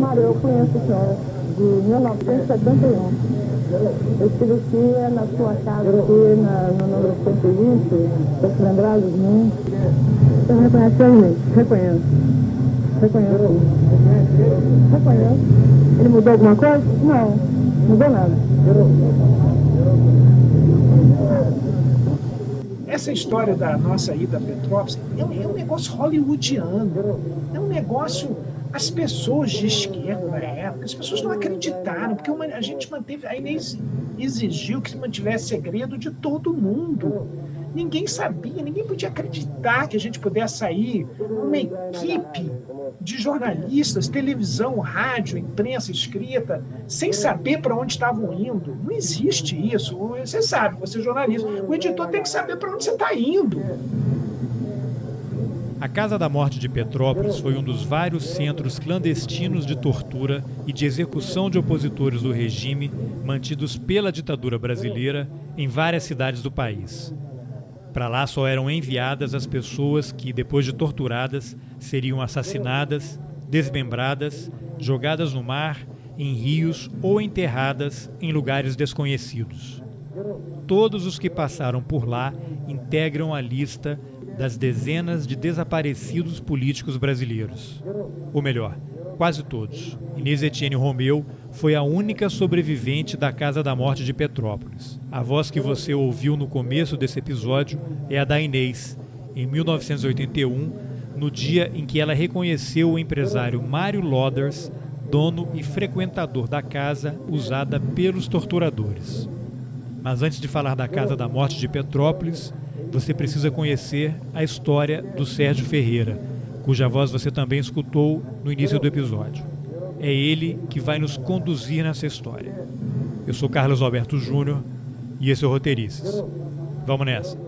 Mário, eu conheço o senhor de 1971. Eu estive aqui na sua casa, aqui na, no número 120, você lembrar de mim? Você reconhece realmente? Reconheço. Reconheço. Reconheço. Ele mudou alguma coisa? Não, mudou nada. Essa história da nossa ida a Petrópolis é um, é um negócio hollywoodiano. É um negócio as pessoas de esquerda na época, as pessoas não acreditaram, porque uma, a gente manteve, a Inês exigiu que se mantivesse segredo de todo mundo. Ninguém sabia, ninguém podia acreditar que a gente pudesse sair uma equipe de jornalistas, televisão, rádio, imprensa escrita, sem saber para onde estavam indo. Não existe isso. Você sabe, você é jornalista. O editor tem que saber para onde você está indo. A Casa da Morte de Petrópolis foi um dos vários centros clandestinos de tortura e de execução de opositores do regime mantidos pela ditadura brasileira em várias cidades do país. Para lá só eram enviadas as pessoas que, depois de torturadas, seriam assassinadas, desmembradas, jogadas no mar, em rios ou enterradas em lugares desconhecidos. Todos os que passaram por lá integram a lista das dezenas de desaparecidos políticos brasileiros. Ou melhor, quase todos. Inês Etienne Romeu foi a única sobrevivente da Casa da Morte de Petrópolis. A voz que você ouviu no começo desse episódio é a da Inês, em 1981, no dia em que ela reconheceu o empresário Mário Loders, dono e frequentador da casa usada pelos torturadores. Mas antes de falar da Casa da Morte de Petrópolis, você precisa conhecer a história do Sérgio Ferreira, cuja voz você também escutou no início do episódio. É ele que vai nos conduzir nessa história. Eu sou Carlos Alberto Júnior e esse é o Roteirices. Vamos nessa.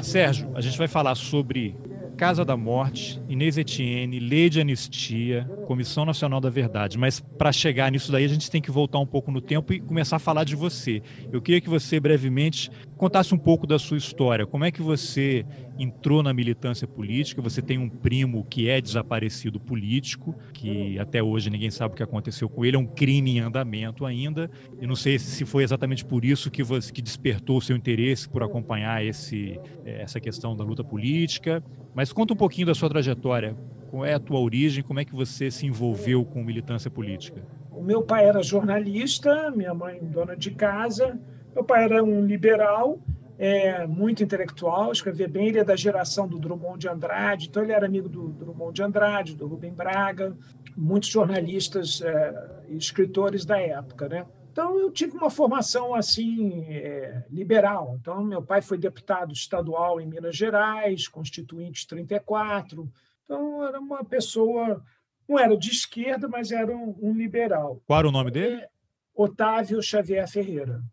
Sérgio, a gente vai falar sobre Casa da Morte, Inês Etienne, Lei de Anistia, Comissão Nacional da Verdade. Mas para chegar nisso daí, a gente tem que voltar um pouco no tempo e começar a falar de você. Eu queria que você brevemente contasse um pouco da sua história. Como é que você entrou na militância política? Você tem um primo que é desaparecido político, que até hoje ninguém sabe o que aconteceu com ele, é um crime em andamento ainda. E não sei se foi exatamente por isso que você que despertou o seu interesse por acompanhar esse, essa questão da luta política. Mas conta um pouquinho da sua trajetória. Qual é a tua origem? Como é que você se envolveu com militância política? O meu pai era jornalista, minha mãe dona de casa. Meu pai era um liberal, é, muito intelectual, escrevia bem. Ele é da geração do Drummond de Andrade, então ele era amigo do Drummond de Andrade, do Rubem Braga, muitos jornalistas é, e escritores da época, né? Então, eu tive uma formação assim é, liberal. Então, meu pai foi deputado estadual em Minas Gerais, constituinte 34. Então, era uma pessoa, não era de esquerda, mas era um, um liberal. Qual era o nome dele? É, Otávio Xavier Ferreira.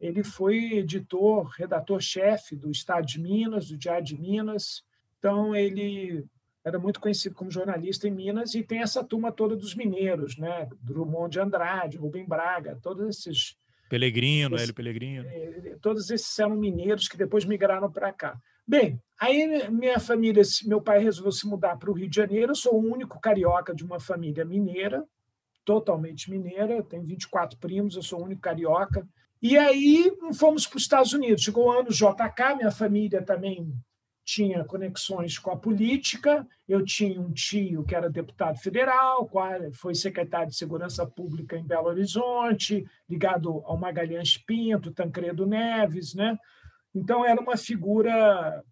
Ele foi editor, redator-chefe do Estado de Minas, do Diário de Minas. Então, ele era muito conhecido como jornalista em Minas, e tem essa turma toda dos mineiros, né? Drummond de Andrade, Rubem Braga, todos esses. Pelegrino, Hélio Pelegrino. Eh, todos esses eram mineiros que depois migraram para cá. Bem, aí minha família, meu pai resolveu se mudar para o Rio de Janeiro. Eu sou o único carioca de uma família mineira, totalmente mineira. tenho 24 primos, eu sou o único carioca. E aí fomos para os Estados Unidos. Chegou o ano JK, minha família também tinha conexões com a política. Eu tinha um tio que era deputado federal, foi secretário de Segurança Pública em Belo Horizonte, ligado ao Magalhães Pinto, Tancredo Neves. Né? Então, era uma figura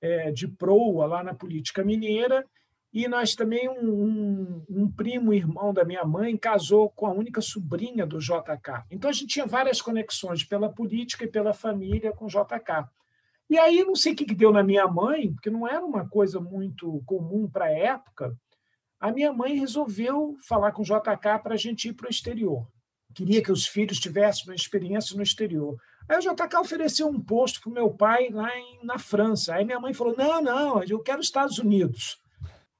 é, de proa lá na política mineira. E nós também, um, um, um, primo irmão da minha mãe casou com a única sobrinha do JK. Então, a gente tinha várias conexões pela política e pela família com o JK. E aí, não sei o que deu na minha mãe, porque não era uma coisa muito comum para a época, a minha mãe resolveu falar com o JK para a gente ir para o exterior. Queria que os filhos tivessem uma experiência no exterior. Aí o JK ofereceu um posto para o meu pai lá em, na França. Aí minha mãe falou: não, não, eu quero Estados Unidos.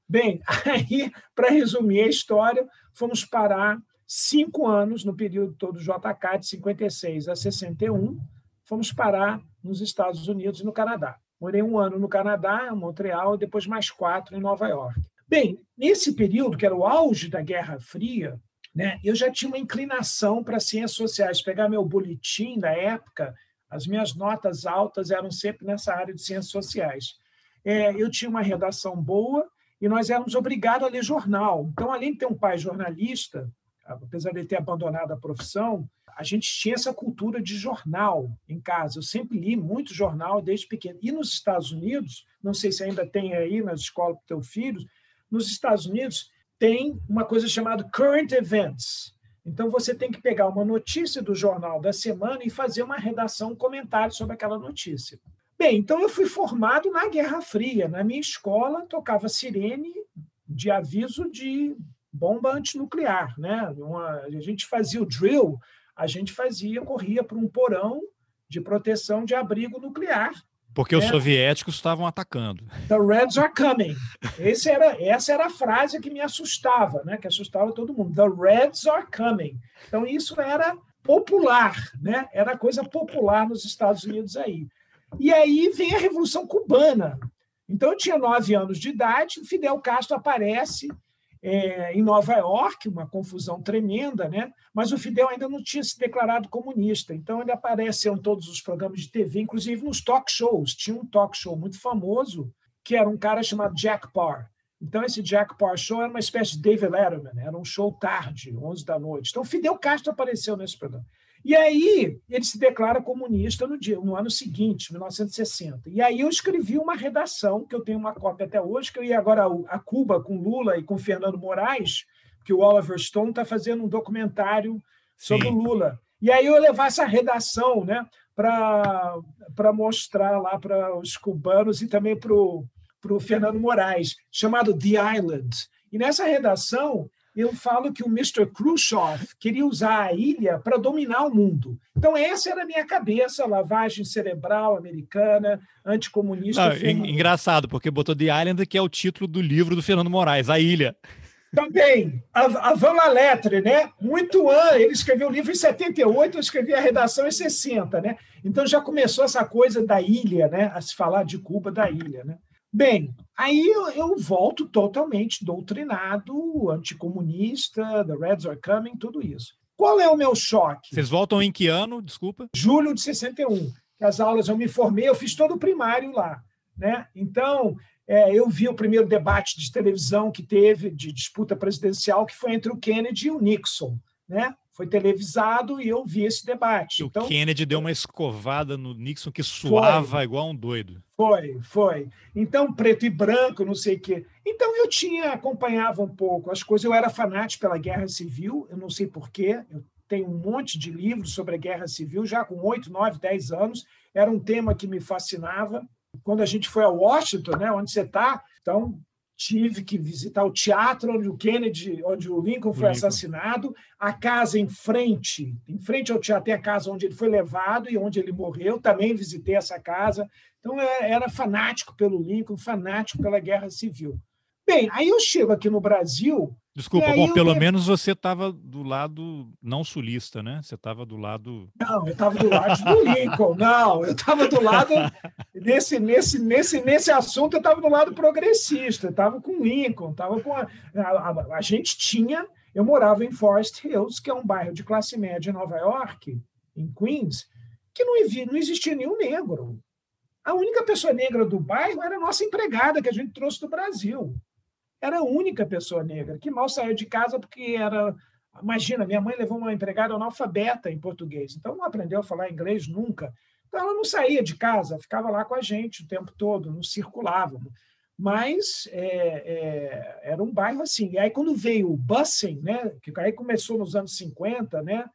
Bem, aí, para resumir a história, fomos parar cinco anos no período todo do JK, de 56 a 61, fomos parar nos Estados Unidos e no Canadá. Morei um ano no Canadá, Montreal, e depois mais quatro em Nova York. Bem, nesse período, que era o auge da Guerra Fria, né, eu já tinha uma inclinação para ciências sociais. Pegar meu boletim da época, as minhas notas altas eram sempre nessa área de ciências sociais. É, eu tinha uma redação boa e nós éramos obrigados a ler jornal. Então, além de ter um pai jornalista, apesar de ter abandonado a profissão, a gente tinha essa cultura de jornal em casa. Eu sempre li muito jornal desde pequeno. E nos Estados Unidos, não sei se ainda tem aí nas escolas para teu filho, nos Estados Unidos tem uma coisa chamada current events. Então você tem que pegar uma notícia do jornal da semana e fazer uma redação, um comentário sobre aquela notícia. Bem, então eu fui formado na Guerra Fria. Na minha escola tocava sirene de aviso de bomba antinuclear, né? Uma, a gente fazia o drill, a gente fazia, corria para um porão de proteção de abrigo nuclear porque é. os soviéticos estavam atacando. The Reds are coming. Esse era, essa era a frase que me assustava, né? que assustava todo mundo. The Reds are coming. Então, isso era popular, né? era coisa popular nos Estados Unidos aí. E aí vem a Revolução Cubana. Então, eu tinha nove anos de idade, Fidel Castro aparece é, em Nova York, uma confusão tremenda, né? mas o Fidel ainda não tinha se declarado comunista. Então, ele apareceu em todos os programas de TV, inclusive nos talk shows. Tinha um talk show muito famoso, que era um cara chamado Jack Parr. Então, esse Jack Parr Show era uma espécie de David Letterman, era um show tarde, 11 da noite. Então, Fidel Castro apareceu nesse programa. E aí ele se declara comunista no, dia, no ano seguinte, 1960. E aí eu escrevi uma redação, que eu tenho uma cópia até hoje, que eu ia agora a Cuba com Lula e com Fernando Moraes, que o Oliver Stone está fazendo um documentário sobre Sim. o Lula. E aí eu levar essa redação né, para mostrar lá para os cubanos e também para o Fernando Moraes, chamado The Island. E nessa redação eu falo que o Mr. Khrushchev queria usar a ilha para dominar o mundo. Então, essa era a minha cabeça, lavagem cerebral americana, anticomunista. Não, engraçado, porque botou The Island, que é o título do livro do Fernando Moraes, A Ilha. Também, a, a Van Letre, né? Muito antes, ele escreveu o livro em 78, eu escrevi a redação em 60, né? Então já começou essa coisa da ilha, né? A se falar de Cuba da ilha, né? Bem, aí eu, eu, volto totalmente doutrinado, anticomunista, The Reds are coming, tudo isso. Qual é o meu choque? Vocês voltam em que ano? Desculpa. Julho de 61. Que as aulas eu me formei, eu fiz todo o primário lá. Né? Então, é, eu vi o primeiro debate de televisão que teve, de disputa presidencial, que foi entre o Kennedy e o Nixon. Né? Foi televisado e eu vi esse debate. Então, o Kennedy deu uma escovada no Nixon que suava foi, igual um doido. Foi, foi. Então, preto e branco, não sei o quê. Então, eu tinha, acompanhava um pouco as coisas. Eu era fanático pela Guerra Civil, eu não sei porquê. Eu tenho um monte de livros sobre a Guerra Civil, já com oito, nove, dez anos. Era um tema que me fascinava. Quando a gente foi a Washington, né, onde você está, então tive que visitar o teatro onde o Kennedy, onde o Lincoln foi Lincoln. assassinado, a casa em frente, em frente ao teatro tem a casa onde ele foi levado e onde ele morreu, também visitei essa casa. Então é, era fanático pelo Lincoln, fanático pela Guerra Civil. Bem, aí eu chego aqui no Brasil, Desculpa, bom, pelo menos você estava do lado não sulista, né? Você estava do lado. Não, eu estava do lado do Lincoln. Não, eu estava do lado nesse nesse nesse nesse assunto. Eu estava do lado progressista. Estava com Lincoln. Estava com a, a, a, gente tinha. Eu morava em Forest Hills, que é um bairro de classe média em Nova York, em Queens, que não, não existia nenhum negro. A única pessoa negra do bairro era a nossa empregada que a gente trouxe do Brasil era a única pessoa negra que mal saiu de casa porque era. Imagina, minha mãe levou uma empregada analfabeta em português, então não aprendeu a falar inglês nunca. Então ela não saía de casa, ficava lá com a gente o tempo todo, não circulava. Mas é, é, era um bairro assim. E aí, quando veio o busing, né, que aí começou nos anos 50, né,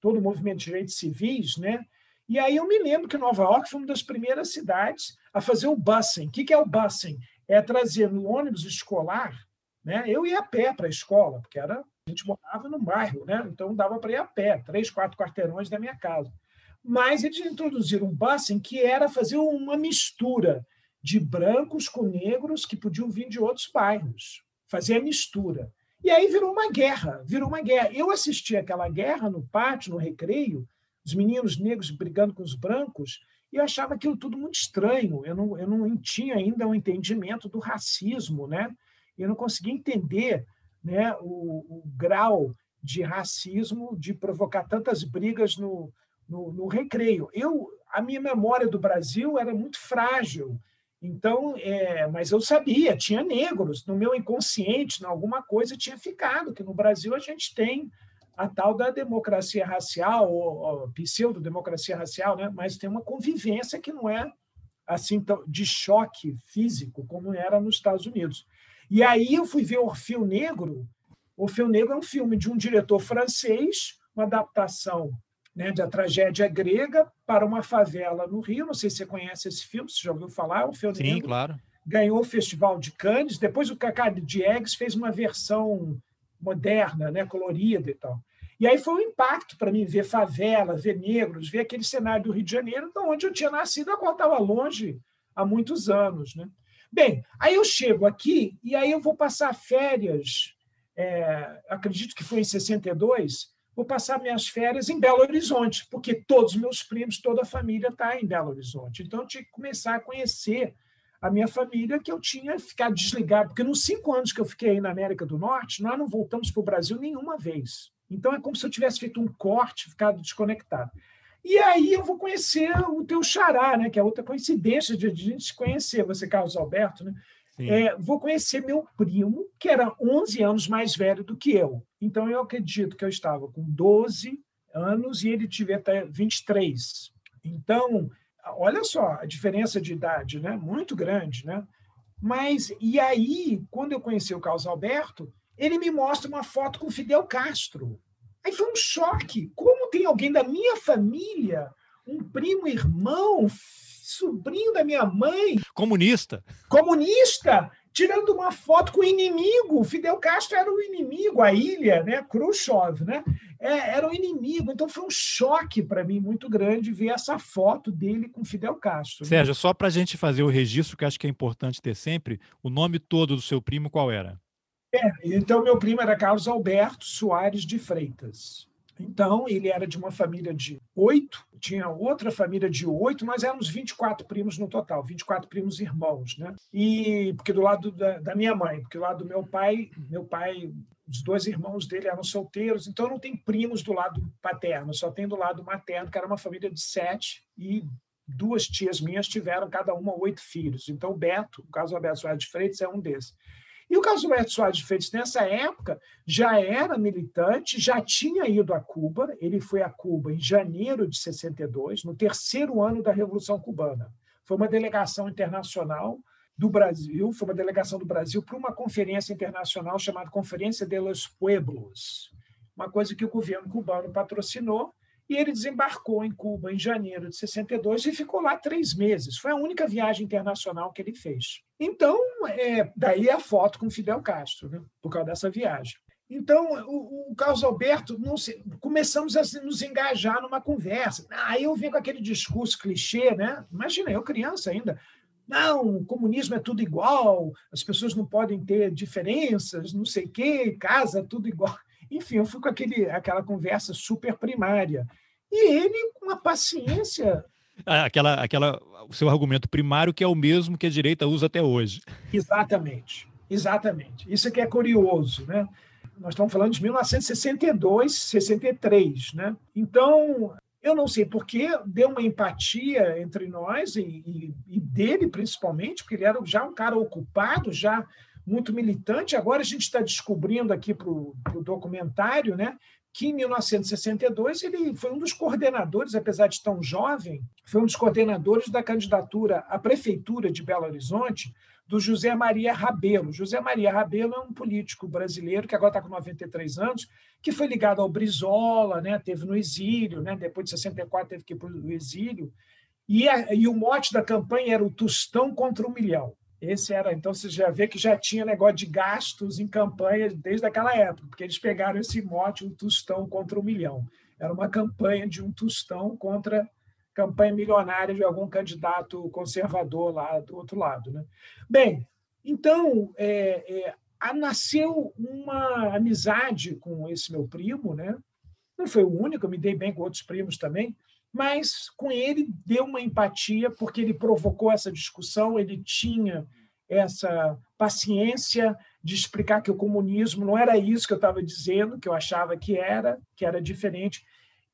todo o movimento de direitos civis, né, e aí eu me lembro que Nova York foi uma das primeiras cidades a fazer o busing. O que é o busing? é trazer no ônibus escolar, né? Eu ia a pé para a escola, porque era a gente morava no bairro, né? Então dava para ir a pé, três, quatro quarteirões da minha casa. Mas eles introduziram um busing que era fazer uma mistura de brancos com negros que podiam vir de outros bairros, fazer a mistura. E aí virou uma guerra, virou uma guerra. Eu assisti aquela guerra no pátio, no recreio, os meninos negros brigando com os brancos, e eu achava aquilo tudo muito estranho. Eu não, eu não tinha ainda um entendimento do racismo, né? Eu não conseguia entender né, o, o grau de racismo, de provocar tantas brigas no, no, no, recreio. Eu, a minha memória do Brasil era muito frágil, então, é, mas eu sabia, tinha negros no meu inconsciente, em alguma coisa tinha ficado que no Brasil a gente tem a tal da democracia racial ou, ou pseudo-democracia racial, né? Mas tem uma convivência que não é assim de choque físico como era nos Estados Unidos. E aí eu fui ver Orfeu Negro. Orfeu Negro é um filme de um diretor francês, uma adaptação né, da tragédia grega para uma favela no Rio. Não sei se você conhece esse filme, você já ouviu falar? Orfeu Sim, Negro. claro. Ganhou o Festival de Cannes. Depois o Cacá Diegues fez uma versão moderna, né, colorida e tal. E aí foi um impacto para mim ver favela, ver negros, ver aquele cenário do Rio de Janeiro, de onde eu tinha nascido, a qual estava longe há muitos anos. Né? Bem, aí eu chego aqui e aí eu vou passar férias, é, acredito que foi em 62, vou passar minhas férias em Belo Horizonte, porque todos os meus primos, toda a família está em Belo Horizonte. Então eu tinha que começar a conhecer a minha família, que eu tinha ficado desligado, porque nos cinco anos que eu fiquei aí na América do Norte, nós não voltamos para o Brasil nenhuma vez. Então é como se eu tivesse feito um corte, ficado desconectado. E aí eu vou conhecer o teu xará, né? que é outra coincidência de a gente conhecer, você, Carlos Alberto, né? É, vou conhecer meu primo, que era 11 anos mais velho do que eu. Então, eu acredito que eu estava com 12 anos e ele tivia até 23. Então, olha só a diferença de idade, né? muito grande. Né? Mas, e aí, quando eu conheci o Carlos Alberto, ele me mostra uma foto com Fidel Castro. Aí foi um choque. Como tem alguém da minha família, um primo irmão, sobrinho da minha mãe. Comunista. Comunista, tirando uma foto com o inimigo. Fidel Castro era o inimigo, a ilha, né? Khrushchev, né? É, era o inimigo. Então foi um choque para mim muito grande ver essa foto dele com Fidel Castro. Né? Sérgio, só para a gente fazer o registro, que acho que é importante ter sempre, o nome todo do seu primo qual era? É, então, meu primo era Carlos Alberto Soares de Freitas. Então, ele era de uma família de oito, tinha outra família de oito, nós éramos 24 primos no total, 24 primos irmãos, né? E porque do lado da, da, minha mãe, porque do lado do meu pai, meu pai, os dois irmãos dele eram solteiros, então não tem primos do lado paterno, só tem do lado materno, que era uma família de sete, e duas tias minhas tiveram cada uma oito filhos. Então, o Beto, o caso do Alberto Soares de Freitas, é um desses. E o caso do Edson Soares de Freitas, nessa época, já era militante, já tinha ido a Cuba. Ele foi a Cuba em janeiro de 62, no terceiro ano da Revolução Cubana. Foi uma delegação internacional do Brasil, foi uma delegação do Brasil para uma conferência internacional chamada Conferência de los Pueblos, uma coisa que o governo cubano patrocinou e ele desembarcou em Cuba em janeiro de 62 e ficou lá três meses. Foi a única viagem internacional que ele fez. Então, é, daí a foto com Fidel Castro, né, por causa dessa viagem. Então, o, o Carlos Alberto, se, começamos a nos engajar numa conversa. Aí eu venho com aquele discurso clichê, né? Imagina, eu criança ainda. Não, o comunismo é tudo igual, as pessoas não podem ter diferenças, não sei o quê, casa, tudo igual. Enfim, eu fui com aquele, aquela conversa super primária. E ele, com uma paciência. Ah, aquela, aquela, o seu argumento primário, que é o mesmo que a direita usa até hoje. Exatamente, exatamente. Isso aqui é curioso, né? Nós estamos falando de 1962, 63, né? Então, eu não sei porque deu uma empatia entre nós e, e, e dele, principalmente, porque ele era já um cara ocupado, já muito militante. Agora a gente está descobrindo aqui para o documentário né, que em 1962 ele foi um dos coordenadores, apesar de tão jovem, foi um dos coordenadores da candidatura à prefeitura de Belo Horizonte do José Maria Rabelo. José Maria Rabelo é um político brasileiro que agora está com 93 anos, que foi ligado ao Brizola, né, teve no exílio, né, depois de 64 teve que ir para o exílio, e, a, e o mote da campanha era o Tostão contra o Milhão. Esse era, então você já vê que já tinha negócio de gastos em campanha desde aquela época, porque eles pegaram esse mote, um tostão contra um milhão. Era uma campanha de um tostão contra campanha milionária de algum candidato conservador lá do outro lado. Né? Bem, então é, é, nasceu uma amizade com esse meu primo, né? não foi o único, eu me dei bem com outros primos também, mas com ele deu uma empatia, porque ele provocou essa discussão, ele tinha essa paciência de explicar que o comunismo não era isso que eu estava dizendo, que eu achava que era, que era diferente.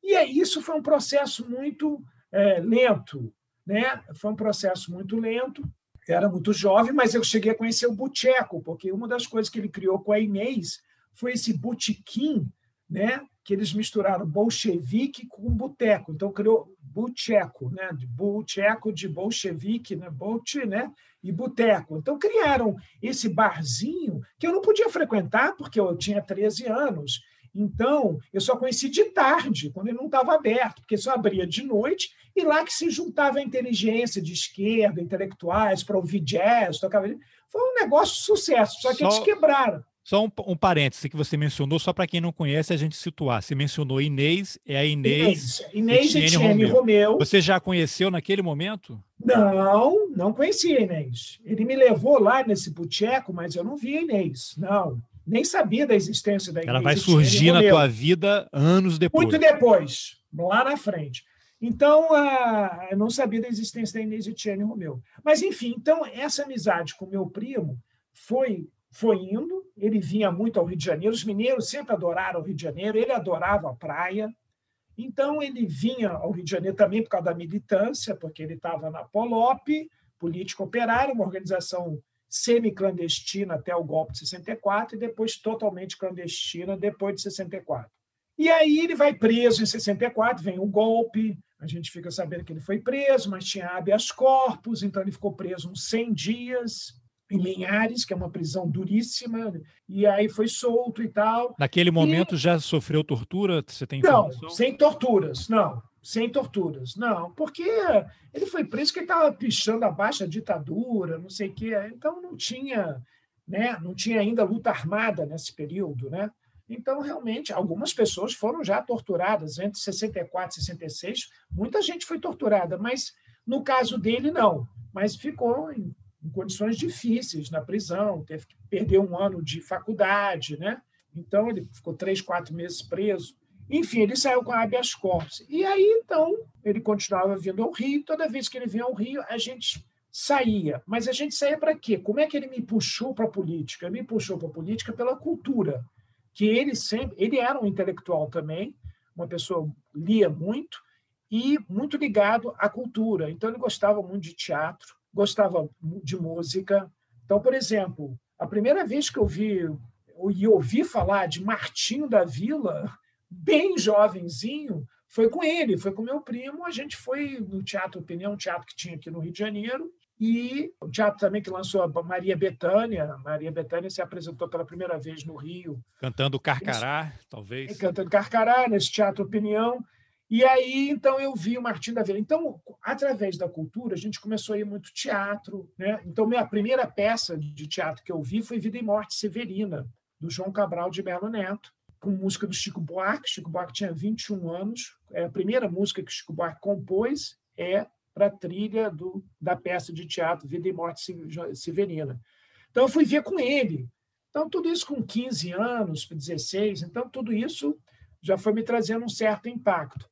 E é, isso foi um processo muito é, lento, né? Foi um processo muito lento. Eu era muito jovem, mas eu cheguei a conhecer o Bucheco, porque uma das coisas que ele criou com a Inês foi esse botequim, né? Que eles misturaram bolchevique com boteco. Então criou Bucheco, né? De Bucheco de bolchevique, né? Bolte, né? E boteco. Então criaram esse barzinho que eu não podia frequentar porque eu tinha 13 anos então, eu só conheci de tarde, quando ele não estava aberto, porque só abria de noite, e lá que se juntava a inteligência de esquerda, intelectuais, para ouvir jazz, tocava. Foi um negócio de sucesso, só que só, eles quebraram. Só um, um parêntese que você mencionou, só para quem não conhece, a gente situar. Você mencionou Inês, é a Inês. Inês, Inês Etienne Romeu. Romeu. Você já conheceu naquele momento? Não, não conhecia a Inês. Ele me levou lá nesse boteco, mas eu não vi a Inês. Não nem sabia da existência da igreja. Ela vai surgir na tua vida anos depois. Muito depois, lá na frente. Então, eu não sabia da existência da Inês Etienne Romeu. Mas, enfim, então, essa amizade com meu primo foi, foi indo. Ele vinha muito ao Rio de Janeiro. Os mineiros sempre adoraram o Rio de Janeiro. Ele adorava a praia. Então, ele vinha ao Rio de Janeiro também por causa da militância, porque ele estava na Polop, Política Operária, uma organização semi-clandestina até o golpe de 64 e depois totalmente clandestina depois de 64. E aí ele vai preso em 64, vem o golpe, a gente fica sabendo que ele foi preso, mas tinha habeas corpus, então ele ficou preso uns 100 dias em Linhares, que é uma prisão duríssima, e aí foi solto e tal. Naquele momento e... já sofreu tortura? Você tem informação? Não, sem torturas, não sem torturas. Não, porque ele foi preso porque estava pichando abaixo a ditadura, não sei o quê. Então não tinha, né, não tinha ainda luta armada nesse período, né? Então, realmente, algumas pessoas foram já torturadas entre 64 e 66. Muita gente foi torturada, mas no caso dele, não. Mas ficou em, em condições difíceis na prisão, teve que perder um ano de faculdade, né? Então, ele ficou três, quatro meses preso. Enfim, ele saiu com habeas corpus. E aí, então, ele continuava vindo ao Rio. Toda vez que ele vinha ao Rio, a gente saía. Mas a gente saía para quê? Como é que ele me puxou para a política? Ele me puxou para a política pela cultura, que ele sempre, ele era um intelectual também, uma pessoa lia muito e muito ligado à cultura. Então ele gostava muito de teatro, gostava de música. Então, por exemplo, a primeira vez que eu vi e ouvi falar de Martinho da Vila, bem jovenzinho, foi com ele, foi com meu primo. A gente foi no Teatro Opinião, um teatro que tinha aqui no Rio de Janeiro, e o teatro também que lançou a Maria Bethânia. Maria Bethânia se apresentou pela primeira vez no Rio. Cantando Carcará, talvez. Cantando Carcará, nesse Teatro Opinião. E aí, então, eu vi o Martim da Vila. Então, através da cultura, a gente começou a ir muito teatro. Né? Então, minha primeira peça de teatro que eu vi foi Vida e Morte Severina, do João Cabral de Melo Neto com música do Chico Buarque. Chico Buarque tinha 21 anos. É a primeira música que Chico Buarque compôs é para a trilha do, da peça de teatro Vida e Morte Severina. Então, eu fui ver com ele. Então, tudo isso com 15 anos, 16. Então, tudo isso já foi me trazendo um certo impacto.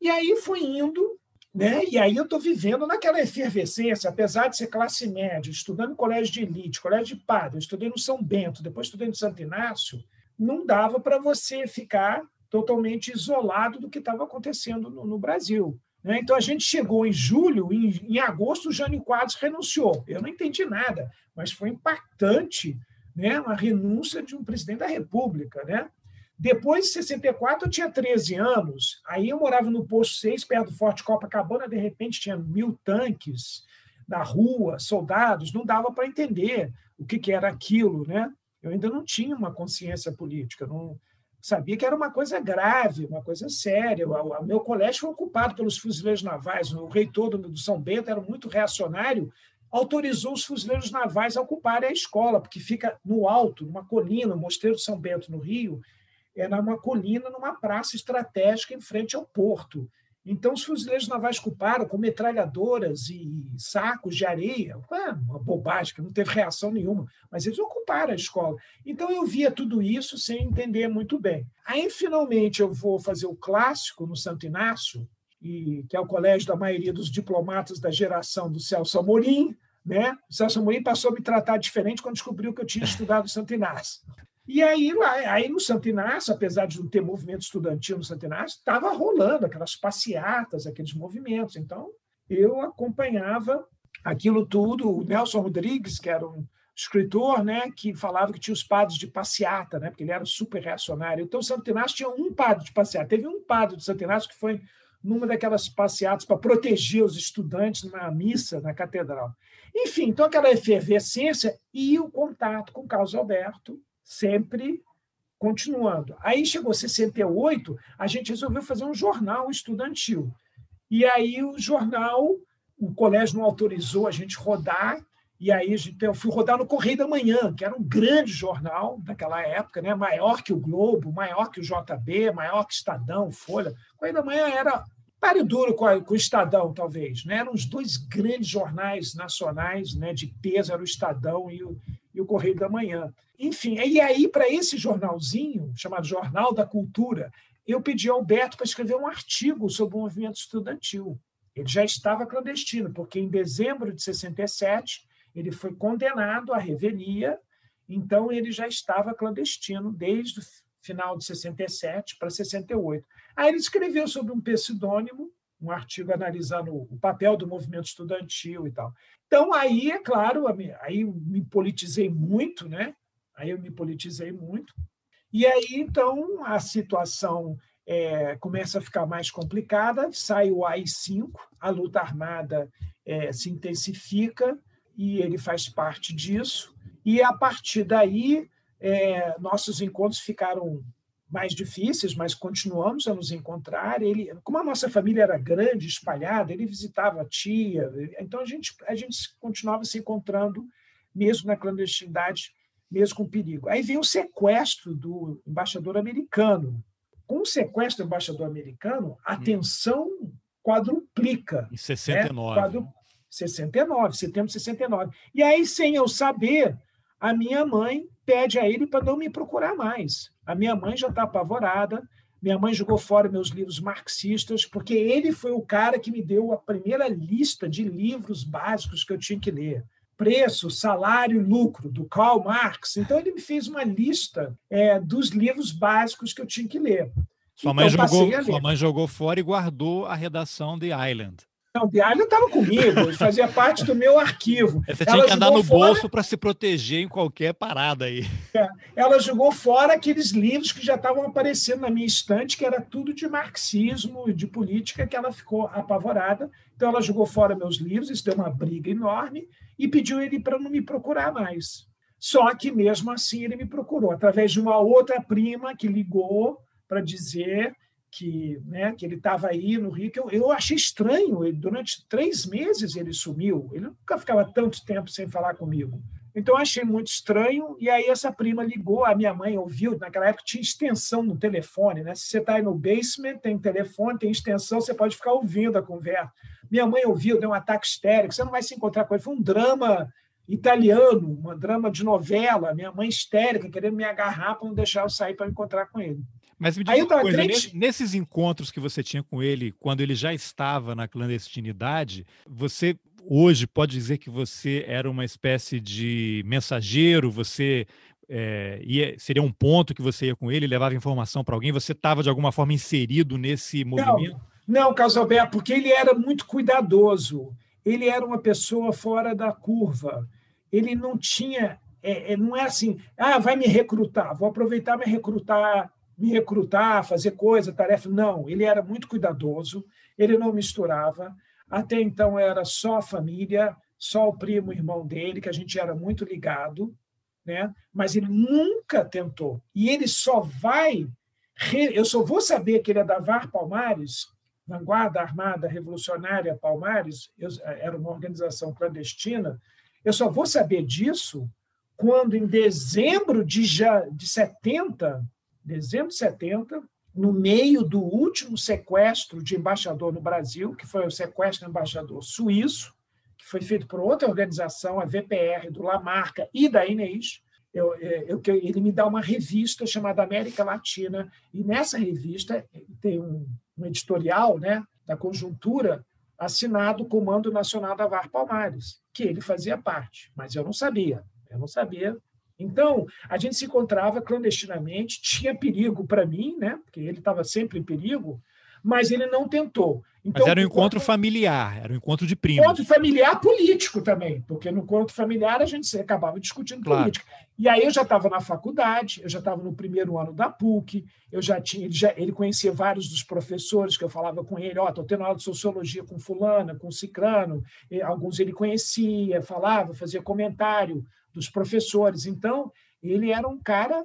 E aí fui indo, né? e aí eu estou vivendo naquela efervescência, apesar de ser classe média, estudando colégio de elite, colégio de padre, estudei no São Bento, depois estudei no Santo Inácio, não dava para você ficar totalmente isolado do que estava acontecendo no, no Brasil. Né? Então a gente chegou em julho, em, em agosto o Jânio Quadros renunciou. Eu não entendi nada, mas foi impactante né? uma renúncia de um presidente da República. Né? Depois de 64, eu tinha 13 anos, aí eu morava no posto 6, perto do Forte Copacabana, de repente tinha mil tanques na rua, soldados, não dava para entender o que, que era aquilo. Né? Eu ainda não tinha uma consciência política, não sabia que era uma coisa grave, uma coisa séria. O, meu colégio foi ocupado pelos fuzileiros navais. O reitor do, do São Bento era muito reacionário, autorizou os fuzileiros navais a ocuparem a escola, porque fica no alto, numa colina, o Mosteiro de São Bento, no Rio, é numa colina, numa praça estratégica em frente ao porto. Então, os fuzileiros navais culparam com metralhadoras e sacos de areia. Uma bobagem, que não teve reação nenhuma, mas eles ocuparam a escola. Então, eu via tudo isso sem entender muito bem. Aí, finalmente, eu vou fazer o clássico no Santo Inácio, e, que é o colégio da maioria dos diplomatas da geração do Celso Amorim, Né? O Celso Amorim passou a me tratar diferente quando descobriu que eu tinha estudado Santo Inácio. E aí, aí no Santo Inácio, apesar de não ter movimento estudantil no Santo Inácio, estava rolando aquelas passeatas, aqueles movimentos. Então, eu acompanhava aquilo tudo. O Nelson Rodrigues, que era um escritor, né, que falava que tinha os padres de passeata, né, porque ele era super reacionário. Então, o Santo Inácio tinha um padre de passeata. Teve um padre de Santo Inácio que foi numa daquelas passeatas para proteger os estudantes numa missa na catedral. Enfim, então aquela efervescência e o contato com Carlos Alberto sempre continuando. Aí chegou 68, a gente resolveu fazer um jornal estudantil. E aí o jornal, o colégio não autorizou a gente rodar, e aí eu fui rodar no Correio da Manhã, que era um grande jornal daquela época, né? maior que o Globo, maior que o JB, maior que Estadão, Folha. O Correio da Manhã era pare duro com, a, com, o Estadão, talvez. Né? Eram os dois grandes jornais nacionais né, de peso, era o Estadão e o, e o Correio da Manhã. Enfim, e aí, para esse jornalzinho, chamado Jornal da Cultura, eu pedi ao Alberto para escrever um artigo sobre o movimento estudantil. Ele já estava clandestino, porque em dezembro de 67 ele foi condenado à revelia, então ele já estava clandestino desde o final de 67 para 68. Aí ele escreveu sobre um pseudônimo, um artigo analisando o papel do movimento estudantil e tal. Então, aí, é claro, aí eu me politizei muito, né? Aí eu me politizei muito. E aí, então, a situação é, começa a ficar mais complicada, sai o AI-5, a luta armada é, se intensifica, e ele faz parte disso. E a partir daí, é, nossos encontros ficaram mais difíceis, mas continuamos a nos encontrar. Ele, como a nossa família era grande, espalhada, ele visitava a tia, então a gente a gente continuava se encontrando mesmo na clandestinidade, mesmo com perigo. Aí vem o sequestro do embaixador americano. Com o sequestro do embaixador americano, a hum. tensão quadruplica. Em 69. Né? Quadru... 69, setembro de 69. E aí, sem eu saber, a minha mãe pede a ele para não me procurar mais. A minha mãe já está apavorada. Minha mãe jogou fora meus livros marxistas, porque ele foi o cara que me deu a primeira lista de livros básicos que eu tinha que ler. Preço, salário, lucro, do Karl Marx. Então, ele me fez uma lista é, dos livros básicos que eu tinha que ler. Sua, então, mãe jogou, sua mãe jogou fora e guardou a redação de Island. Não, o diário estava comigo, fazia parte do meu arquivo. Você tinha ela que andar no fora... bolso para se proteger em qualquer parada aí. É, ela jogou fora aqueles livros que já estavam aparecendo na minha estante, que era tudo de marxismo, de política, que ela ficou apavorada. Então, ela jogou fora meus livros, isso deu uma briga enorme, e pediu ele para não me procurar mais. Só que, mesmo assim, ele me procurou, através de uma outra prima que ligou para dizer que, né, que ele estava aí no Rio, que eu, eu achei estranho. Ele, durante três meses ele sumiu. Ele nunca ficava tanto tempo sem falar comigo. Então achei muito estranho. E aí essa prima ligou, a minha mãe ouviu. Naquela época tinha extensão no telefone, né? Se você está aí no basement, tem telefone, tem extensão, você pode ficar ouvindo a conversa. Minha mãe ouviu, deu um ataque histérico. Você não vai se encontrar com ele. Foi um drama italiano, um drama de novela. Minha mãe histérica, querendo me agarrar para não deixar eu sair para encontrar com ele. Mas me diz Aí uma coisa, nesses encontros que você tinha com ele, quando ele já estava na clandestinidade, você hoje pode dizer que você era uma espécie de mensageiro, você é, ia, seria um ponto que você ia com ele, levava informação para alguém, você estava de alguma forma inserido nesse movimento? Não, não Carlos Alberto, porque ele era muito cuidadoso, ele era uma pessoa fora da curva, ele não tinha, é, é, não é assim, ah, vai me recrutar, vou aproveitar me recrutar me recrutar, fazer coisa, tarefa. Não, ele era muito cuidadoso, ele não misturava. Até então era só a família, só o primo, o irmão dele, que a gente era muito ligado, né? mas ele nunca tentou. E ele só vai. Eu só vou saber que ele é da VAR Palmares, Vanguarda Armada Revolucionária Palmares, eu, era uma organização clandestina. Eu só vou saber disso quando, em dezembro de, já, de 70, dezembro de 70, no meio do último sequestro de embaixador no Brasil, que foi o sequestro do embaixador suíço, que foi feito por outra organização, a VPR, do Lamarca e da Inês. Eu, é, eu, ele me dá uma revista chamada América Latina, e nessa revista tem um, um editorial né, da conjuntura assinado o Comando Nacional da VAR Palmares, que ele fazia parte, mas eu não sabia. Eu não sabia. Então, a gente se encontrava clandestinamente, tinha perigo para mim, né? Porque ele estava sempre em perigo, mas ele não tentou. Então, Mas era um encontro familiar, era um encontro de primos. Encontro familiar político também, porque no encontro familiar a gente acabava discutindo claro. política. E aí eu já estava na faculdade, eu já estava no primeiro ano da PUC, eu já tinha, ele, já, ele conhecia vários dos professores que eu falava com ele, ó, oh, estou tendo aula de sociologia com fulana, com ciclano, e alguns ele conhecia, falava, fazia comentário dos professores. Então, ele era um cara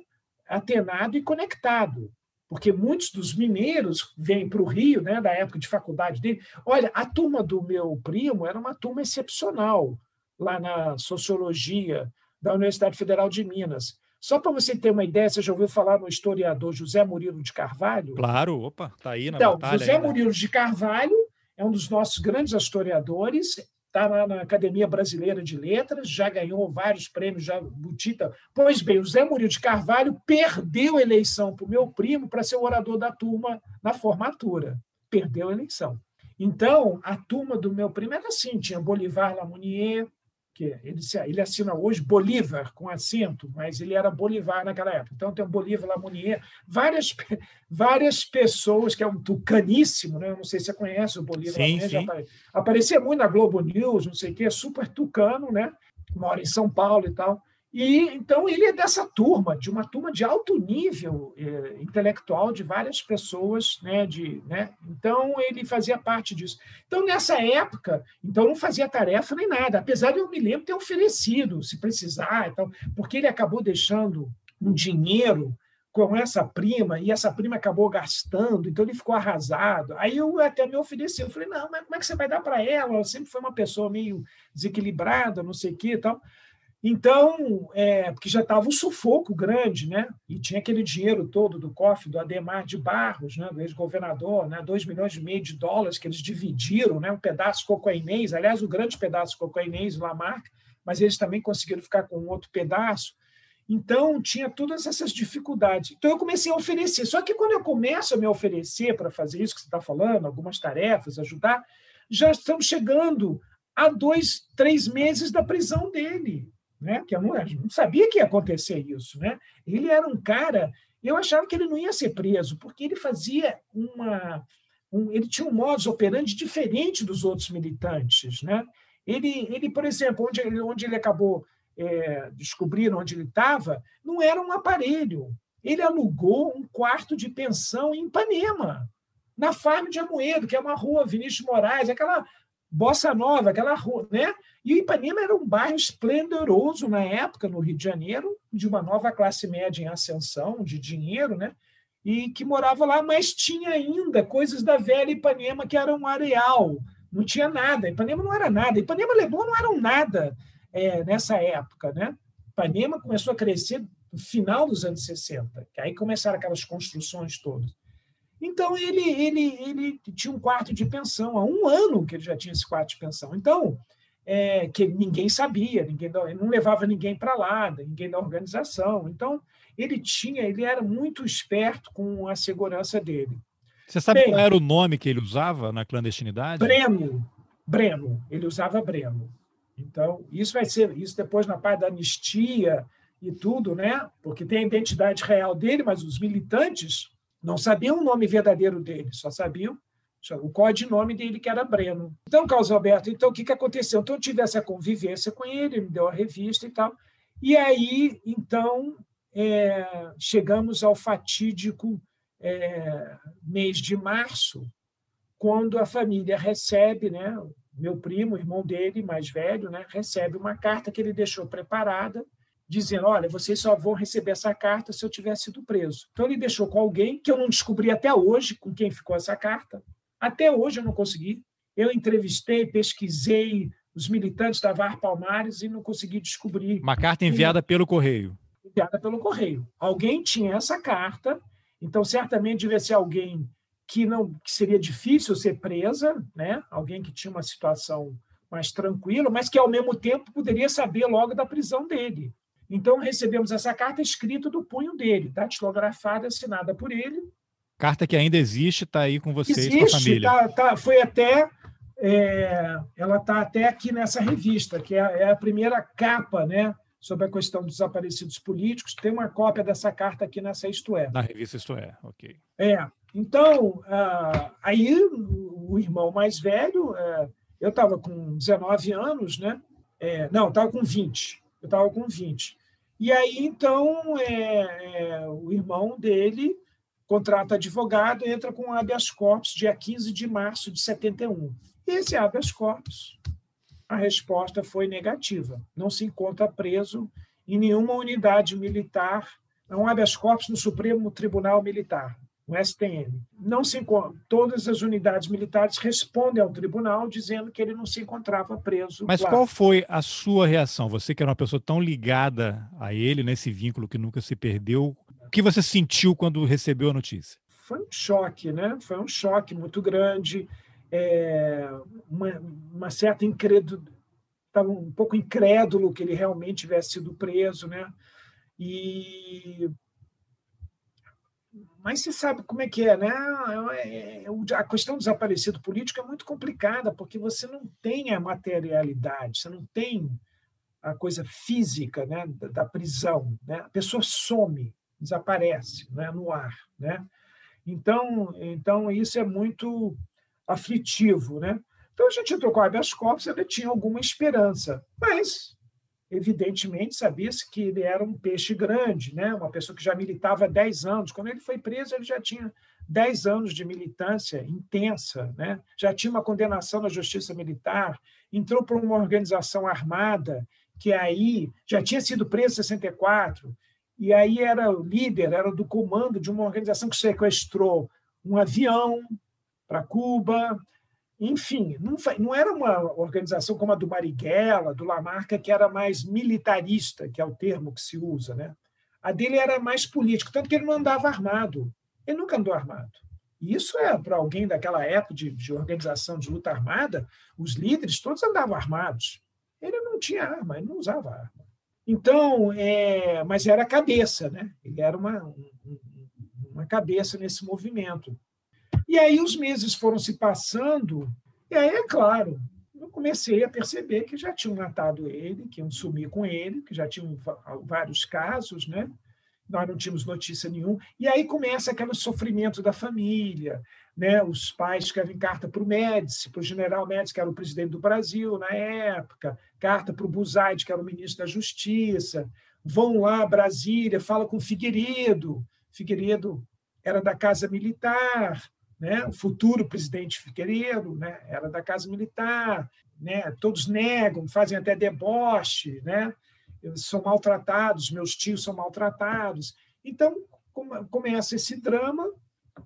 atenado e conectado porque muitos dos mineiros vêm para o Rio, né, da época de faculdade dele. Olha, a turma do meu primo era uma turma excepcional lá na sociologia da Universidade Federal de Minas. Só para você ter uma ideia, você já ouviu falar no historiador José Murilo de Carvalho? Claro, opa, tá aí na então. José Murilo de Carvalho é um dos nossos grandes historiadores está lá na Academia Brasileira de Letras, já ganhou vários prêmios, já butita. Pois bem, o Zé Murilo de Carvalho perdeu a eleição para o meu primo para ser o orador da turma na formatura. Perdeu a eleição. Então, a turma do meu primo era assim: tinha Bolivar Lamounier, que ele, ele assina hoje Bolívar com acento, mas ele era Bolivar naquela época. Então tem o Bolívar Lamounier, várias, várias pessoas, que é um tucaníssimo, né? Eu não sei se você conhece o Bolívar sim, Lamounier, sim. Apare... aparecia muito na Globo News, não sei o quê, super tucano, né? Mora em São Paulo e tal. E então ele é dessa turma, de uma turma de alto nível eh, intelectual de várias pessoas, né, de, né? Então ele fazia parte disso. Então nessa época, então não fazia tarefa nem nada, apesar de eu me lembro ter oferecido, se precisar, então, porque ele acabou deixando um dinheiro com essa prima e essa prima acabou gastando, então ele ficou arrasado. Aí eu até me ofereci, eu falei não, mas como é que você vai dar para ela? Ela sempre foi uma pessoa meio desequilibrada, não sei o quê, e tal. Então, é, porque já estava um sufoco grande, né? E tinha aquele dinheiro todo do cofre do Ademar de Barros, né? do ex-governador, né? 2 milhões e meio de dólares que eles dividiram, né? um pedaço cocainês, aliás, o grande pedaço cocainês, Lamarck, mas eles também conseguiram ficar com um outro pedaço. Então, tinha todas essas dificuldades. Então, eu comecei a oferecer. Só que quando eu começo a me oferecer para fazer isso que você está falando, algumas tarefas, ajudar, já estamos chegando a dois, três meses da prisão dele né? que eu não, não sabia que ia acontecer isso. Né? Ele era um cara, eu achava que ele não ia ser preso, porque ele fazia uma. Um, ele tinha um modus operandi diferente dos outros militantes. Né? Ele, ele por exemplo, onde ele, onde ele acabou é, descobrindo onde ele estava, não era um aparelho. Ele alugou um quarto de pensão em Ipanema, na Farm de Amoedo, que é uma rua Vinícius Moraes, aquela Bossa Nova, aquela rua, né? E Ipanema era um bairro esplendoroso na época, no Rio de Janeiro, de uma nova classe média em ascensão, de dinheiro, né? E que morava lá, mas tinha ainda coisas da velha Ipanema, que era um areal, não tinha nada. Ipanema não era nada. Ipanema e Leblon não eram nada é, nessa época, né? Ipanema começou a crescer no final dos anos 60, que aí começaram aquelas construções todas. Então, ele, ele, ele tinha um quarto de pensão, há um ano que ele já tinha esse quarto de pensão. Então, é, que ninguém sabia, ninguém ele não levava ninguém para lá, ninguém da organização. Então, ele tinha, ele era muito esperto com a segurança dele. Você sabe Bem, qual era o nome que ele usava na clandestinidade? Breno. Breno. Ele usava Breno. Então, isso vai ser, isso depois na parte da anistia e tudo, né? Porque tem a identidade real dele, mas os militantes não sabiam o nome verdadeiro dele, só sabiam o codinome dele, que era Breno. Então, Carlos Alberto, então o que, que aconteceu? Então, eu tive essa convivência com ele, ele me deu a revista e tal. E aí, então, é, chegamos ao fatídico é, mês de março, quando a família recebe, né, meu primo, irmão dele, mais velho, né, recebe uma carta que ele deixou preparada, dizendo: olha, vocês só vão receber essa carta se eu tiver sido preso. Então ele deixou com alguém que eu não descobri até hoje com quem ficou essa carta. Até hoje eu não consegui. Eu entrevistei, pesquisei os militantes da VAR Palmares e não consegui descobrir. Uma carta enviada e... pelo correio. Enviada pelo correio. Alguém tinha essa carta, então certamente devia ser alguém que não que seria difícil ser presa, né? Alguém que tinha uma situação mais tranquila, mas que ao mesmo tempo poderia saber logo da prisão dele. Então, recebemos essa carta escrita do punho dele, datilografada, assinada por ele. Carta que ainda existe, está aí com vocês, existe, com a família. Tá, tá, foi até é, ela está até aqui nessa revista, que é, é, a primeira capa né, sobre a questão dos desaparecidos políticos. Tem uma cópia dessa carta aqui nessa Isto É. Na revista Isto É, ok. É. Então, ah, aí o irmão mais velho, é, eu estava com 19 anos, né? É, não, estava com 20. Eu estava com 20. E aí, então, é, é, o irmão dele contrata advogado, entra com habeas corpus dia 15 de março de 71. E esse habeas corpus, a resposta foi negativa. Não se encontra preso em nenhuma unidade militar, é um habeas corpus no Supremo Tribunal Militar, no STM. Não se encontra, todas as unidades militares respondem ao tribunal dizendo que ele não se encontrava preso. Mas lá. qual foi a sua reação? Você que era uma pessoa tão ligada a ele, nesse vínculo que nunca se perdeu, o que você sentiu quando recebeu a notícia? Foi um choque, né? Foi um choque muito grande é, uma, uma, certa incredulidade, estava um pouco incrédulo que ele realmente tivesse sido preso, né? E mas você sabe como é que é, né? É, é, a questão do desaparecido político é muito complicada porque você não tem a materialidade, você não tem a coisa física, né, da, prisão, né? A pessoa some, desaparece, né, no ar, né? Então, então isso é muito aflitivo. Né? Então a gente entrou com o habeas corpus, ele tinha alguma esperança, mas evidentemente sabia-se que ele era um peixe grande, né? uma pessoa que já militava há 10 anos. Quando ele foi preso, ele já tinha 10 anos de militância intensa, né? já tinha uma condenação na justiça militar, entrou para uma organização armada, que aí já tinha sido preso em 64, e aí era o líder, era do comando de uma organização que sequestrou um avião, para Cuba. Enfim, não, não, era uma organização como a do Marighella, do Lamarca, que era mais militarista, que é o termo que se usa. Né? A dele era mais político, tanto que ele não andava armado. Ele nunca andou armado. E isso é para alguém daquela época de, de, organização de luta armada, os líderes todos andavam armados. Ele não tinha arma, ele não usava arma. Então, é, mas era a cabeça, né? Ele era uma, uma cabeça nesse movimento. E aí os meses foram se passando, e aí, é claro, eu comecei a perceber que já tinham matado ele, que iam sumir com ele, que já tinham vários casos, né? Nós não tínhamos notícia nenhuma. E aí começa aquele sofrimento da família, né? Os pais escrevem carta para o Médici, para o general Médici, que era o presidente do Brasil na época, carta para o Buzaide, que era o ministro da Justiça, vão lá a Brasília, fala com Figueiredo, Figueiredo era da Casa Militar, né? o futuro presidente Figueiredo né? era da Casa Militar, né? todos negam, fazem até deboche, né? Eles são maltratados, meus tios são maltratados. Então, começa esse drama,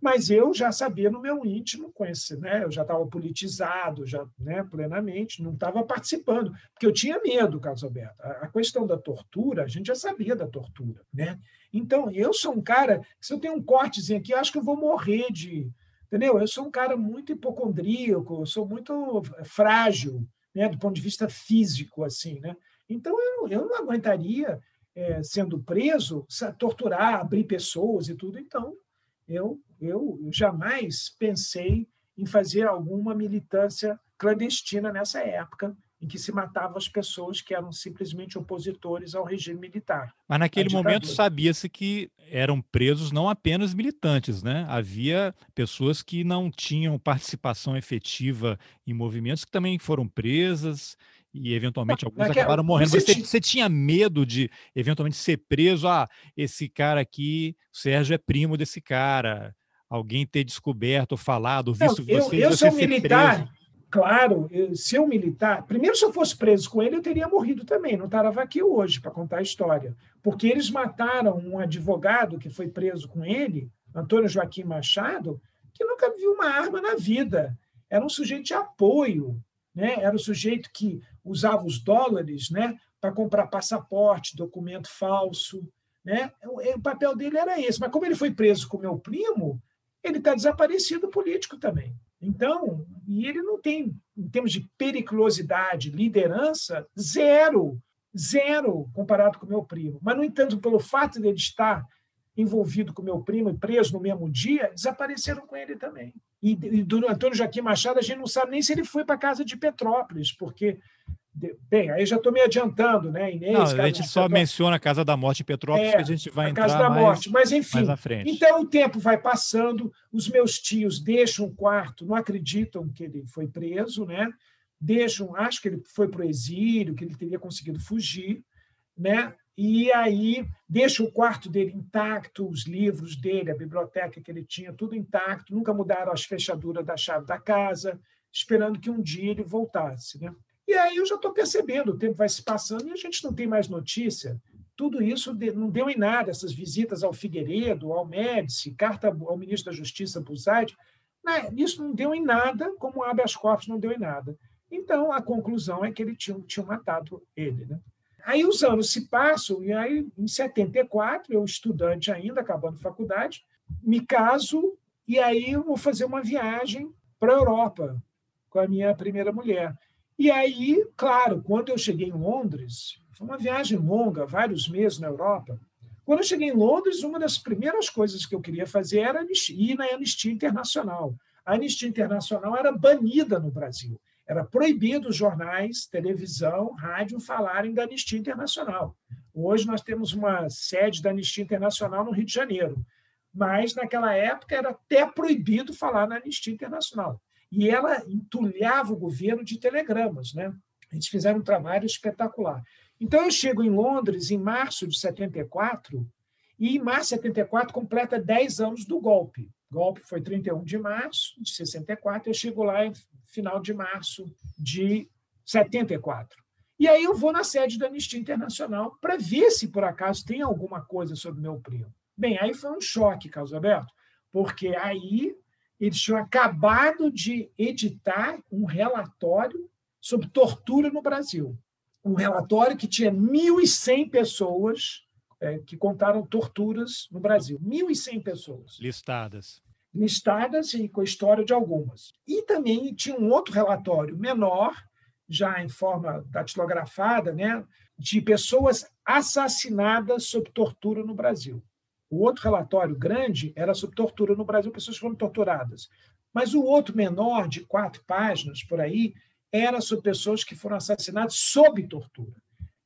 mas eu já sabia no meu íntimo, conheci, né? eu já estava politizado já né? plenamente, não estava participando, porque eu tinha medo, Carlos Alberto. A questão da tortura, a gente já sabia da tortura. Né? Então, eu sou um cara, se eu tenho um cortezinho aqui, acho que eu vou morrer de, Entendeu? Eu sou um cara muito hipocondríaco, eu sou muito frágil, né, do ponto de vista físico, assim, né? Então eu, eu não aguentaria, é, sendo preso, torturar, abrir pessoas e tudo. Então eu, eu jamais pensei em fazer alguma militância clandestina nessa época em que se matavam as pessoas que eram simplesmente opositores ao regime militar. Mas naquele momento sabia-se que eram presos não apenas militantes, né? Havia pessoas que não tinham participação efetiva em movimentos que também foram presas e eventualmente alguns acabaram morrendo. Você, você, você, tinha medo de eventualmente ser preso? Ah, esse cara aqui, o Sérgio é primo desse cara. Alguém ter descoberto, falado, visto não, eu, você, eu você sou militar. Preso claro, eu, se eu militar, primeiro se eu fosse preso com ele, eu teria morrido também, não estava aqui hoje para contar a história, porque eles mataram um advogado que foi preso com ele, Antônio Joaquim Machado, que nunca viu uma arma na vida, era um sujeito de apoio, né? era o um sujeito que usava os dólares né? para comprar passaporte, documento falso, né? O, o papel dele era esse, mas como ele foi preso com meu primo, ele está desaparecido político também. Então, e ele não tem, em termos de periculosidade, liderança, zero, zero comparado com meu primo. Mas, no entanto, pelo fato de ele estar envolvido com meu primo e preso no mesmo dia, desapareceram com ele também. E, e do Antônio Joaquim Machado, a gente não sabe nem se ele foi para a casa de Petrópolis, porque Bem, aí já estou me adiantando, né? Inês, não, a gente só menciona a Casa da Morte em Petrópolis, é, que a gente vai a entrar Casa da mais, Morte, mas enfim. Então o tempo vai passando, os meus tios deixam o quarto, não acreditam que ele foi preso, né? Deixam, acho que ele foi para o exílio, que ele teria conseguido fugir, né? E aí deixam o quarto dele intacto, os livros dele, a biblioteca que ele tinha, tudo intacto, nunca mudaram as fechaduras da chave da casa, esperando que um dia ele voltasse, né? E aí eu já estou percebendo, o tempo vai se passando e a gente não tem mais notícia. Tudo isso não deu em nada, essas visitas ao Figueiredo, ao Médici, carta ao ministro da Justiça, Bussard, né? isso não deu em nada, como o habeas corpus não deu em nada. Então, a conclusão é que ele tinha, tinha matado ele. Né? Aí os anos se passam, e aí, em 74, eu, estudante ainda, acabando faculdade, me caso, e aí eu vou fazer uma viagem para a Europa com a minha primeira mulher. E aí, claro, quando eu cheguei em Londres, foi uma viagem longa, vários meses na Europa. Quando eu cheguei em Londres, uma das primeiras coisas que eu queria fazer era ir na Anistia Internacional. A Anistia Internacional era banida no Brasil. Era proibido os jornais, televisão, rádio falarem da Anistia Internacional. Hoje nós temos uma sede da Anistia Internacional no Rio de Janeiro, mas naquela época era até proibido falar na Anistia Internacional e ela entulhava o governo de telegramas. Né? Eles fizeram um trabalho espetacular. Então, eu chego em Londres em março de 74, e em março de 74 completa 10 anos do golpe. Golpe foi 31 de março de 64, eu chego lá em final de março de 74. E aí eu vou na sede da Anistia Internacional para ver se por acaso tem alguma coisa sobre meu primo. Bem, aí foi um choque, Carlos Alberto, porque aí eles tinham acabado de editar um relatório sobre tortura no Brasil. Um relatório que tinha 1.100 pessoas é, que contaram torturas no Brasil. 1.100 pessoas. Listadas. Listadas e com a história de algumas. E também tinha um outro relatório menor, já em forma datilografada, né, de pessoas assassinadas sob tortura no Brasil. O outro relatório grande era sobre tortura no Brasil, pessoas foram torturadas. Mas o outro menor, de quatro páginas por aí, era sobre pessoas que foram assassinadas sob tortura.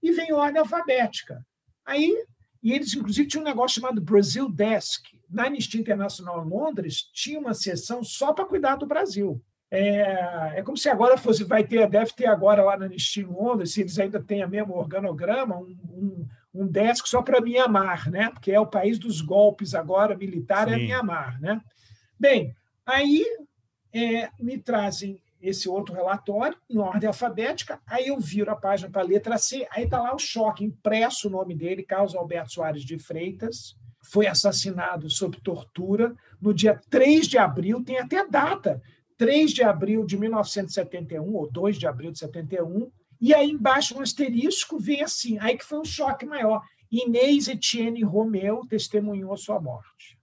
E vem ordem alfabética. Aí, e eles, inclusive, tinham um negócio chamado Brasil Desk. Na Anistia Internacional em Londres, tinha uma sessão só para cuidar do Brasil. É, é como se agora fosse, vai ter, deve ter agora lá na Anistia em Londres, se eles ainda têm o mesmo organograma, um, um um desk só para Mianmar, né? porque é o país dos golpes agora, militar é Sim. é Mianmar. Né? Bem, aí é, me trazem esse outro relatório, em ordem alfabética, aí eu viro a página para a letra C, aí está lá o choque, impresso o nome dele, Carlos Alberto Soares de Freitas, foi assassinado sob tortura no dia 3 de abril, tem até data, 3 de abril de 1971, ou 2 de abril de 71, e aí embaixo um asterisco vem assim, aí que foi um choque maior. Inês Etienne Romeu testemunhou sua morte.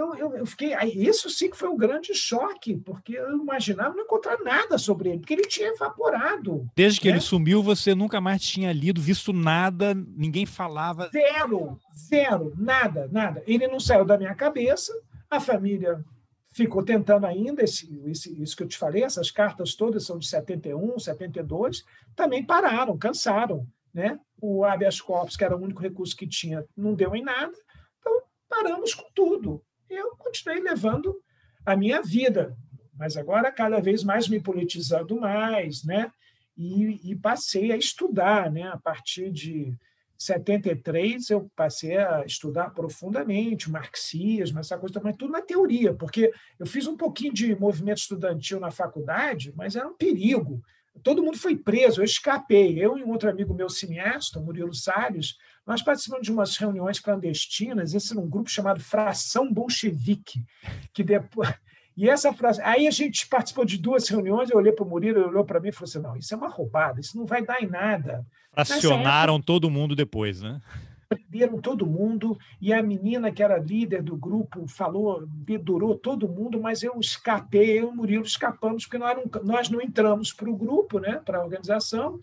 Então eu, eu fiquei, isso sim que foi um grande choque, porque eu imaginava não encontrar nada sobre ele, porque ele tinha evaporado. Desde que né? ele sumiu, você nunca mais tinha lido, visto nada, ninguém falava. Zero, zero, nada, nada. Ele não saiu da minha cabeça, a família ficou tentando ainda, esse, esse, isso que eu te falei, essas cartas todas são de 71, 72, também pararam, cansaram. Né? O habeas corpus, que era o único recurso que tinha, não deu em nada, então paramos com tudo. Eu continuei levando a minha vida, mas agora cada vez mais me politizando mais, né? E, e passei a estudar, né? A partir de 73 eu passei a estudar profundamente marxismo, essa coisa, mas tudo na teoria, porque eu fiz um pouquinho de movimento estudantil na faculdade, mas era um perigo. Todo mundo foi preso, eu escapei. Eu e um outro amigo meu cineasta, Murilo Salles, nós participamos de umas reuniões clandestinas, esse era um grupo chamado Fração Bolchevique, que depois e essa frase. Aí a gente participou de duas reuniões, eu olhei para o Murilo, ele olhou para mim e falou assim: não, isso é uma roubada, isso não vai dar em nada. Acionaram época, todo mundo depois, né? Prenderam todo mundo, e a menina que era líder do grupo falou, dedurou todo mundo, mas eu escapei, eu e o Murilo escapamos, porque nós não, nós não entramos para o grupo, né, para a organização.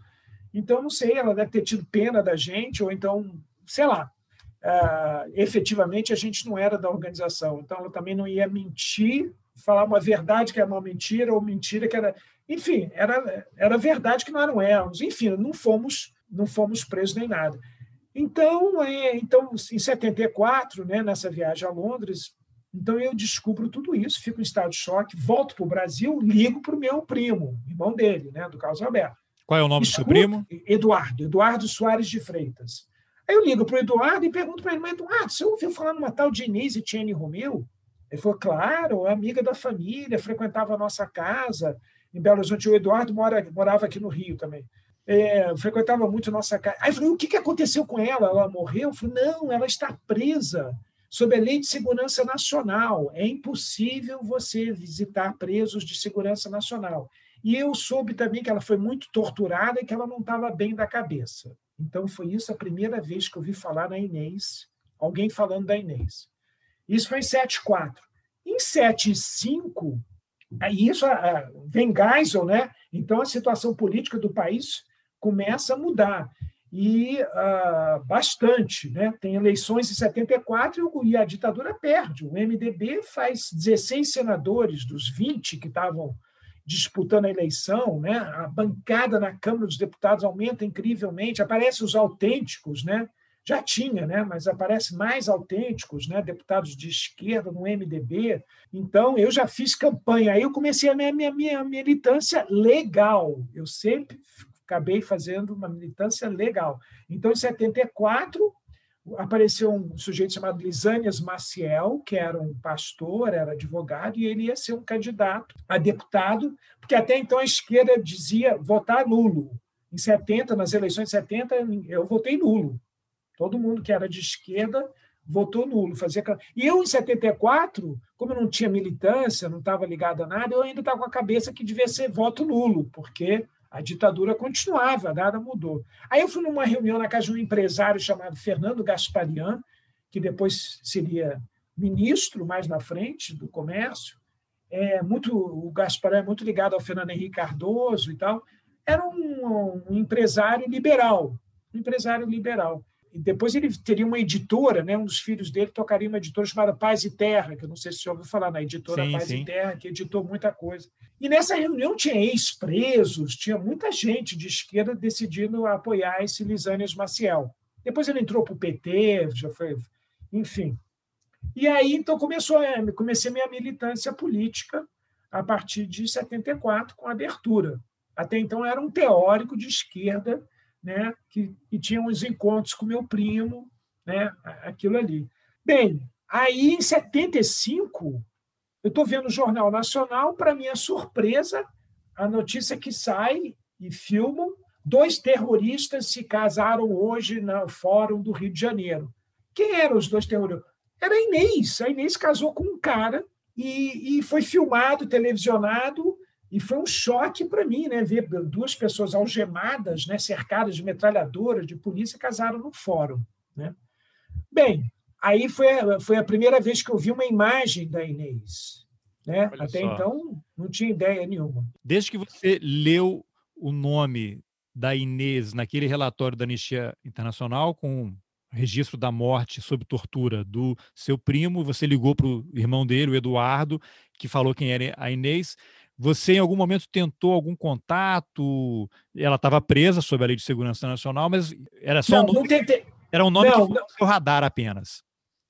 Então, não sei, ela deve ter tido pena da gente, ou então, sei lá, uh, efetivamente a gente não era da organização. Então, ela também não ia mentir, falar uma verdade que era uma mentira, ou mentira que era. Enfim, era, era verdade que não éramos. Enfim, não fomos, não fomos presos nem nada. Então, é, então em 74, né, nessa viagem a Londres, então eu descubro tudo isso, fico em estado de choque, volto para o Brasil, ligo para o meu primo, irmão dele, né, do Carlos Alberto. Qual é o nome do seu primo? Eduardo, Eduardo Soares de Freitas. Aí eu ligo para o Eduardo e pergunto para ele, mas Eduardo, você ouviu falar numa tal de Inês e Tiene Romeu? Ele falou, claro, amiga da família, frequentava a nossa casa em Belo Horizonte. O Eduardo mora, morava aqui no Rio também. É, frequentava muito a nossa casa. Aí eu falei, o que, que aconteceu com ela? Ela morreu? Eu falei, não, ela está presa sob a Lei de Segurança Nacional. É impossível você visitar presos de segurança nacional. E eu soube também que ela foi muito torturada e que ela não estava bem da cabeça. Então, foi isso a primeira vez que eu vi falar na Inês, alguém falando da Inês. Isso foi em 7,4. Em 7,5, aí isso vem Geisel, né? Então, a situação política do país começa a mudar. E uh, bastante, né? Tem eleições em 74 e a ditadura perde. O MDB faz 16 senadores dos 20 que estavam disputando a eleição, né? A bancada na Câmara dos Deputados aumenta incrivelmente, aparecem os autênticos, né? Já tinha, né? Mas aparece mais autênticos, né? Deputados de esquerda no MDB. Então eu já fiz campanha. Aí eu comecei a minha, minha, minha militância legal. Eu sempre acabei fazendo uma militância legal. Então, em 74, apareceu um sujeito chamado Lisânias Maciel, que era um pastor, era advogado, e ele ia ser um candidato a deputado, porque até então a esquerda dizia votar nulo. Em 70, nas eleições de 70, eu votei nulo. Todo mundo que era de esquerda votou nulo. Fazia... E eu, em 74, como eu não tinha militância, não estava ligado a nada, eu ainda estava com a cabeça que devia ser voto nulo, porque a ditadura continuava, nada mudou. Aí eu fui numa reunião na casa de um empresário chamado Fernando Gasparian, que depois seria ministro mais na frente do comércio. É muito, o Gasparian é muito ligado ao Fernando Henrique Cardoso e tal. Era um, um empresário liberal, um empresário liberal. E depois ele teria uma editora, né? um dos filhos dele tocaria uma editora chamada Paz e Terra, que eu não sei se você ouviu falar na editora sim, Paz sim. e Terra, que editou muita coisa. E nessa reunião tinha ex-presos, tinha muita gente de esquerda decidindo apoiar esse Lisânias Maciel. Depois ele entrou para o PT, já foi, enfim. E aí então começou, comecei minha militância política a partir de 74 com a abertura. Até então era um teórico de esquerda né, que, que tinha uns encontros com meu primo, né, aquilo ali. Bem, aí em 75, eu estou vendo o Jornal Nacional, para minha surpresa, a notícia que sai e filmam, dois terroristas se casaram hoje no Fórum do Rio de Janeiro. Quem eram os dois terroristas? Era a Inês. A Inês casou com um cara e, e foi filmado, televisionado, e foi um choque para mim, né, ver duas pessoas algemadas, né, cercadas de metralhadoras, de polícia, casaram no fórum. Né? Bem, aí foi, foi a primeira vez que eu vi uma imagem da Inês. Né? Até só. então, não tinha ideia nenhuma. Desde que você leu o nome da Inês naquele relatório da Anistia Internacional com registro da morte sob tortura do seu primo, você ligou para o irmão dele, o Eduardo, que falou quem era a Inês. Você, em algum momento, tentou algum contato? Ela estava presa sob a Lei de Segurança Nacional, mas era só não, um nome, não tentei. Era um nome não, que não. seu radar apenas.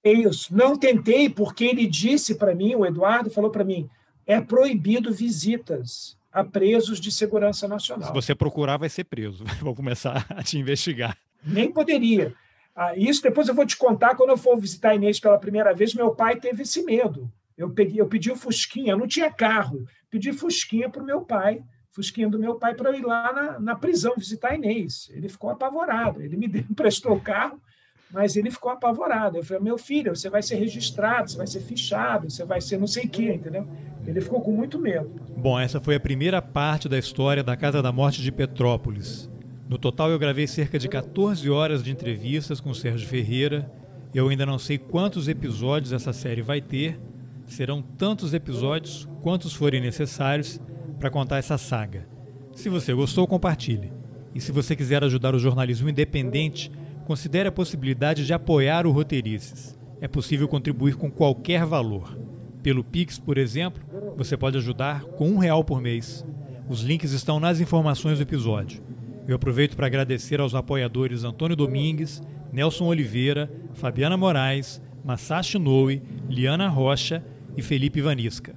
É isso. Não tentei, porque ele disse para mim, o Eduardo falou para mim, é proibido visitas a presos de segurança nacional. Se você procurar, vai ser preso. Vou começar a te investigar. Nem poderia. Ah, isso depois eu vou te contar quando eu for visitar a Inês pela primeira vez. Meu pai teve esse medo. Eu, peguei, eu pedi o Fusquinha, eu não tinha carro. Pedi Fusquinha para o meu pai, Fusquinha do meu pai, para eu ir lá na, na prisão visitar a Inês. Ele ficou apavorado. Ele me emprestou o carro, mas ele ficou apavorado. Eu falei, meu filho, você vai ser registrado, você vai ser fichado, você vai ser não sei o quê, entendeu? Ele ficou com muito medo. Bom, essa foi a primeira parte da história da Casa da Morte de Petrópolis. No total, eu gravei cerca de 14 horas de entrevistas com Sérgio Ferreira. Eu ainda não sei quantos episódios essa série vai ter, Serão tantos episódios quantos forem necessários para contar essa saga. Se você gostou, compartilhe. E se você quiser ajudar o jornalismo independente, considere a possibilidade de apoiar o Roteirices. É possível contribuir com qualquer valor. Pelo Pix, por exemplo, você pode ajudar com um real por mês. Os links estão nas informações do episódio. Eu aproveito para agradecer aos apoiadores Antônio Domingues, Nelson Oliveira, Fabiana Moraes, Masashi Noe, Liana Rocha e Felipe Vanisca.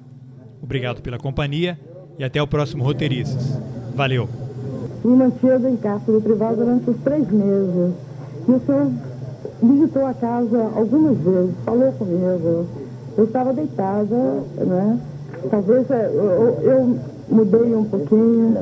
Obrigado pela companhia e até o próximo Roteirices. Valeu! Me mantive em cárcere privado durante os três meses. E o senhor visitou a casa algumas vezes, falou comigo. Eu estava deitada, né? Talvez é, eu, eu mudei um pouquinho.